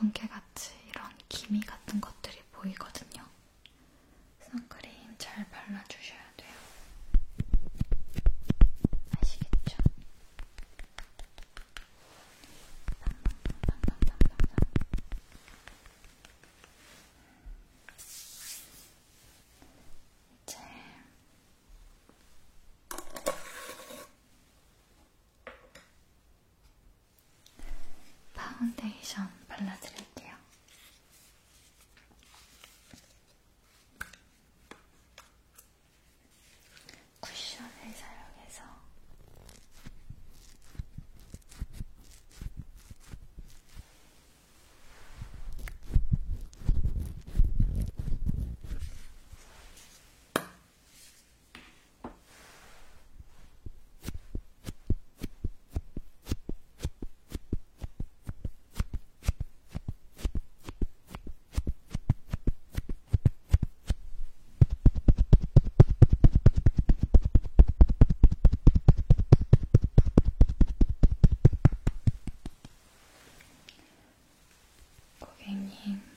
건개같이 이런 기미 같은 것들이 보이거든요. 선크림 잘 발라주셔야 돼요. 아시겠죠? 이제 파운데이션 nothing 声。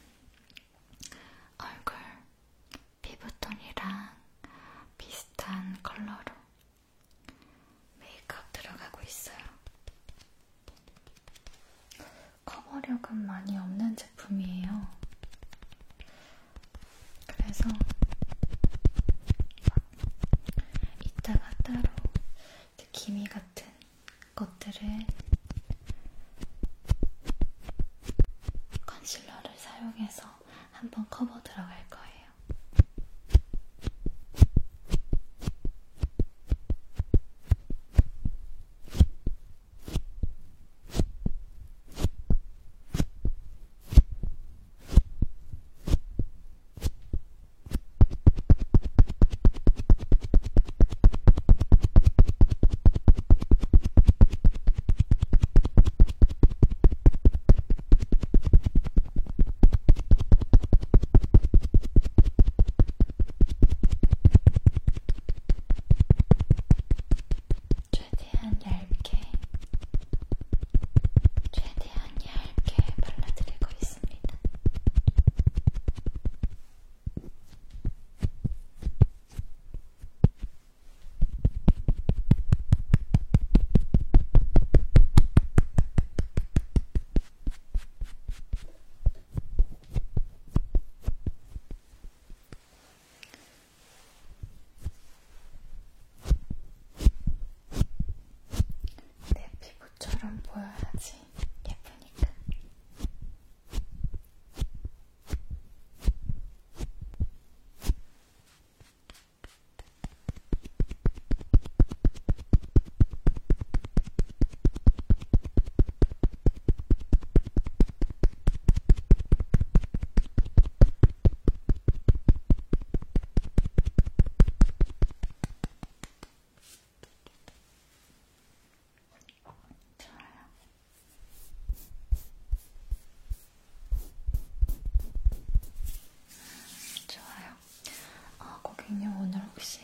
그냥 오늘 혹시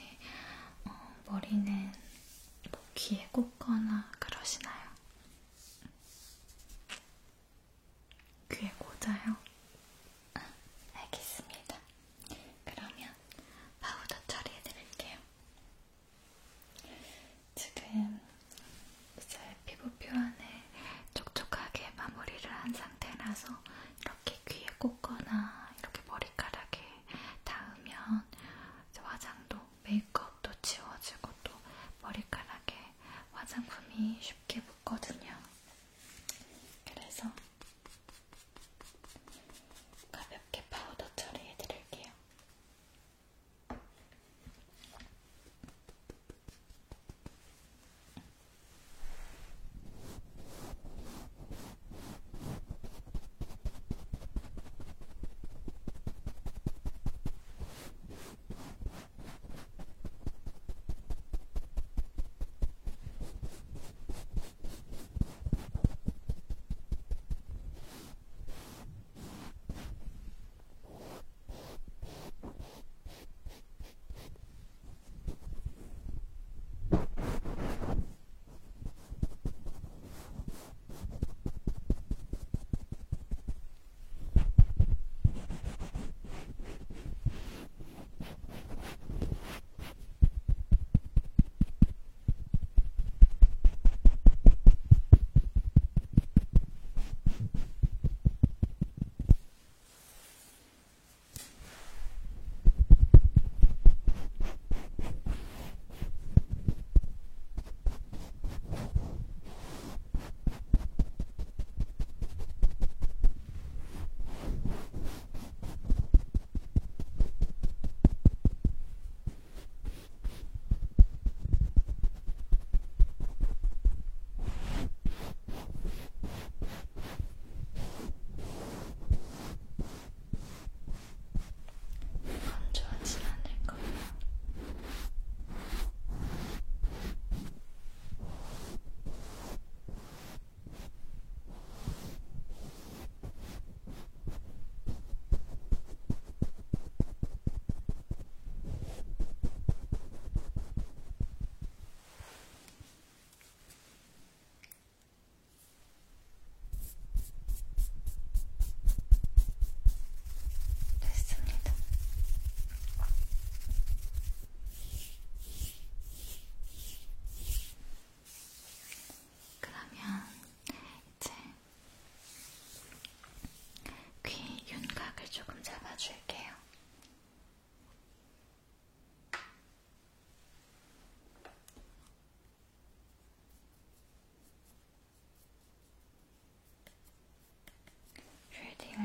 어, 머리는 뭐 귀에 꽂거나 Inspira.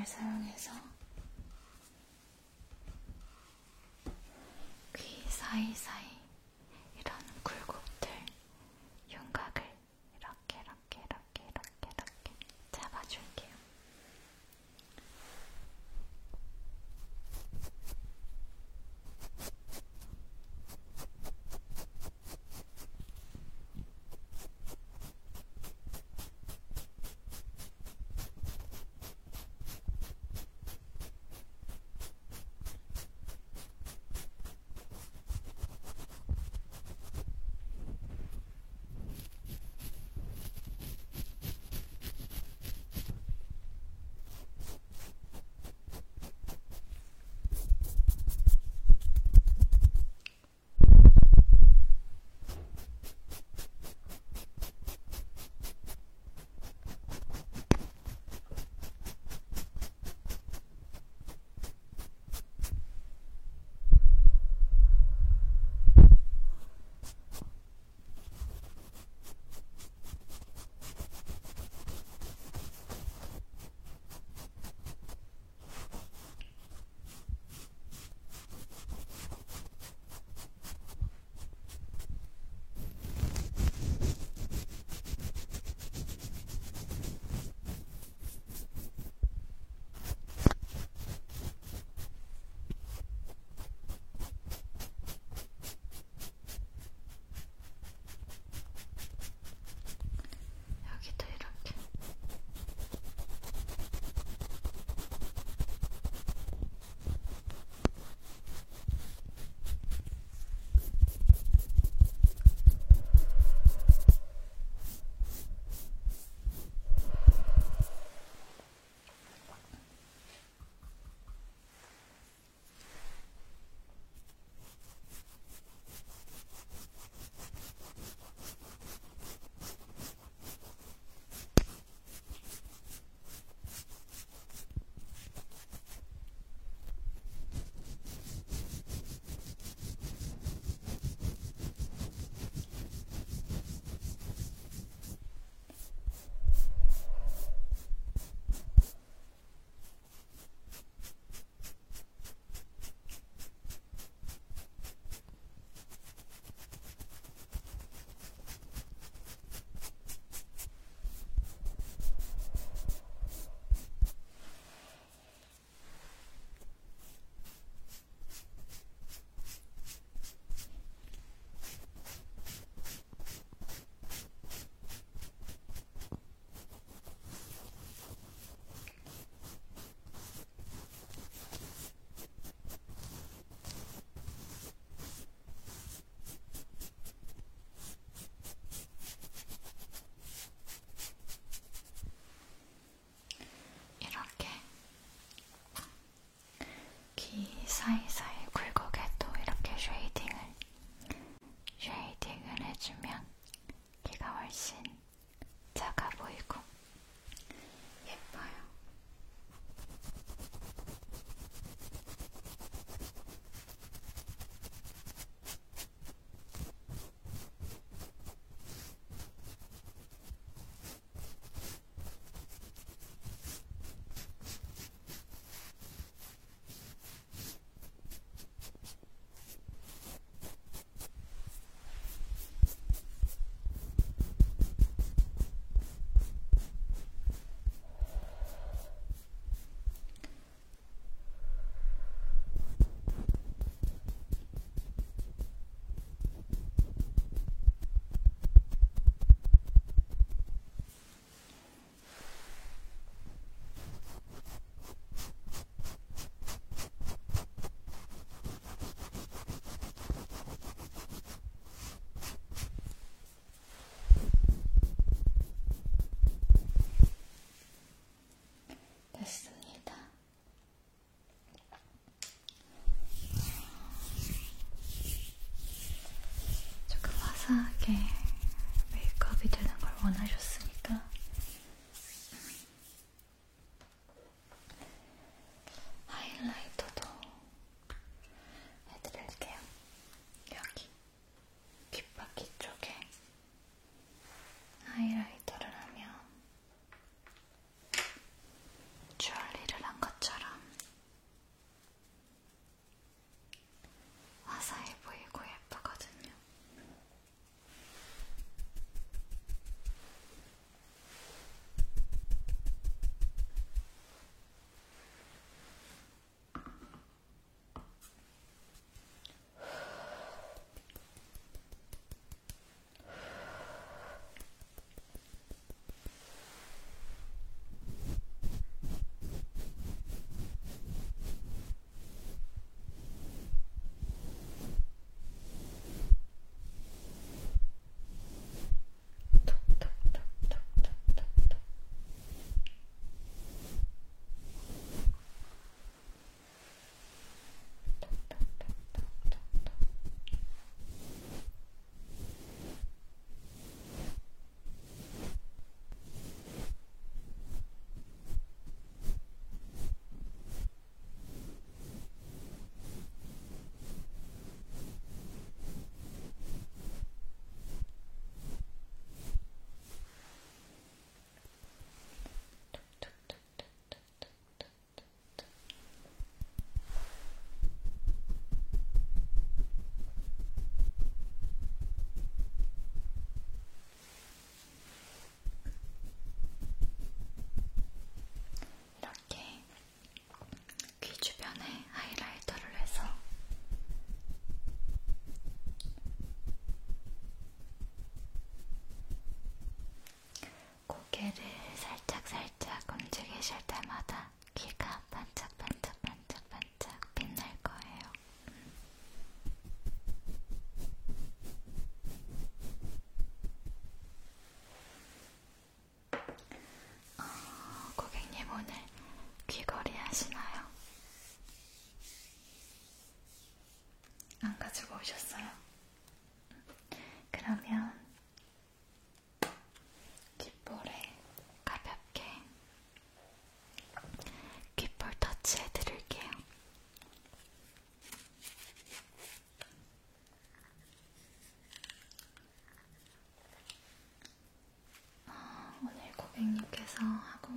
사용해서. Okay, we copy to number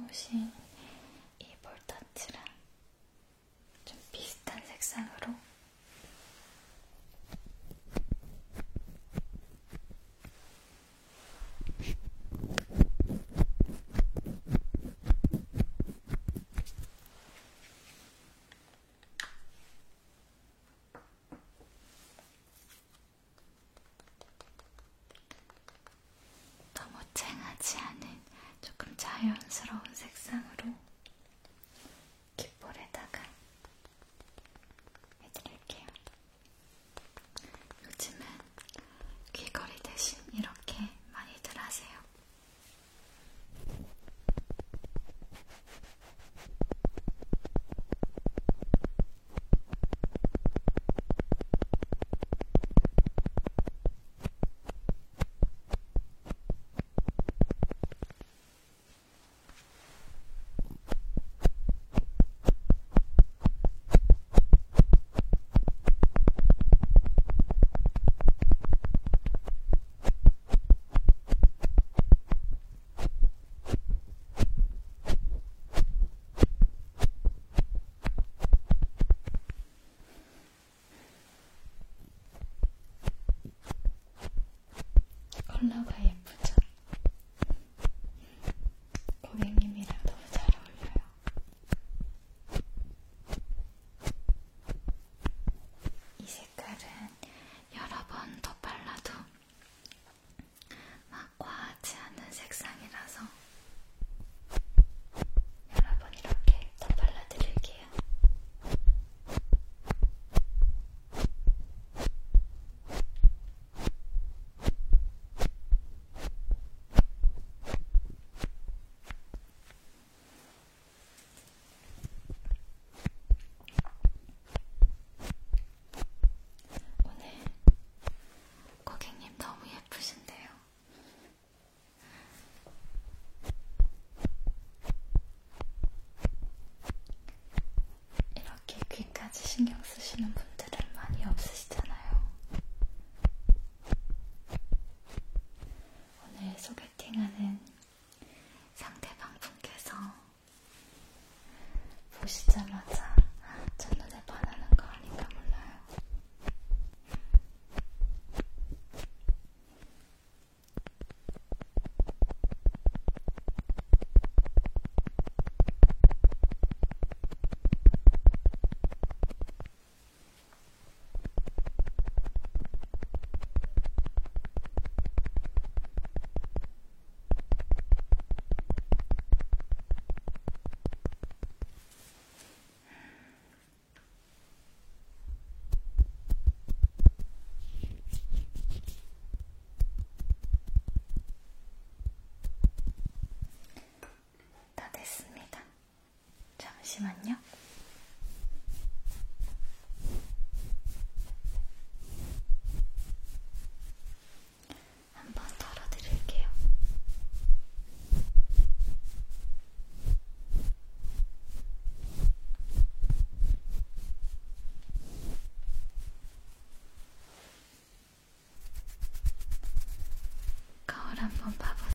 오신 이 볼터치랑 좀 비슷한 색상으로? 너무 쨍하지 않은 조금 자연스러운 no, okay. 잠시만요. 한번 봐봐.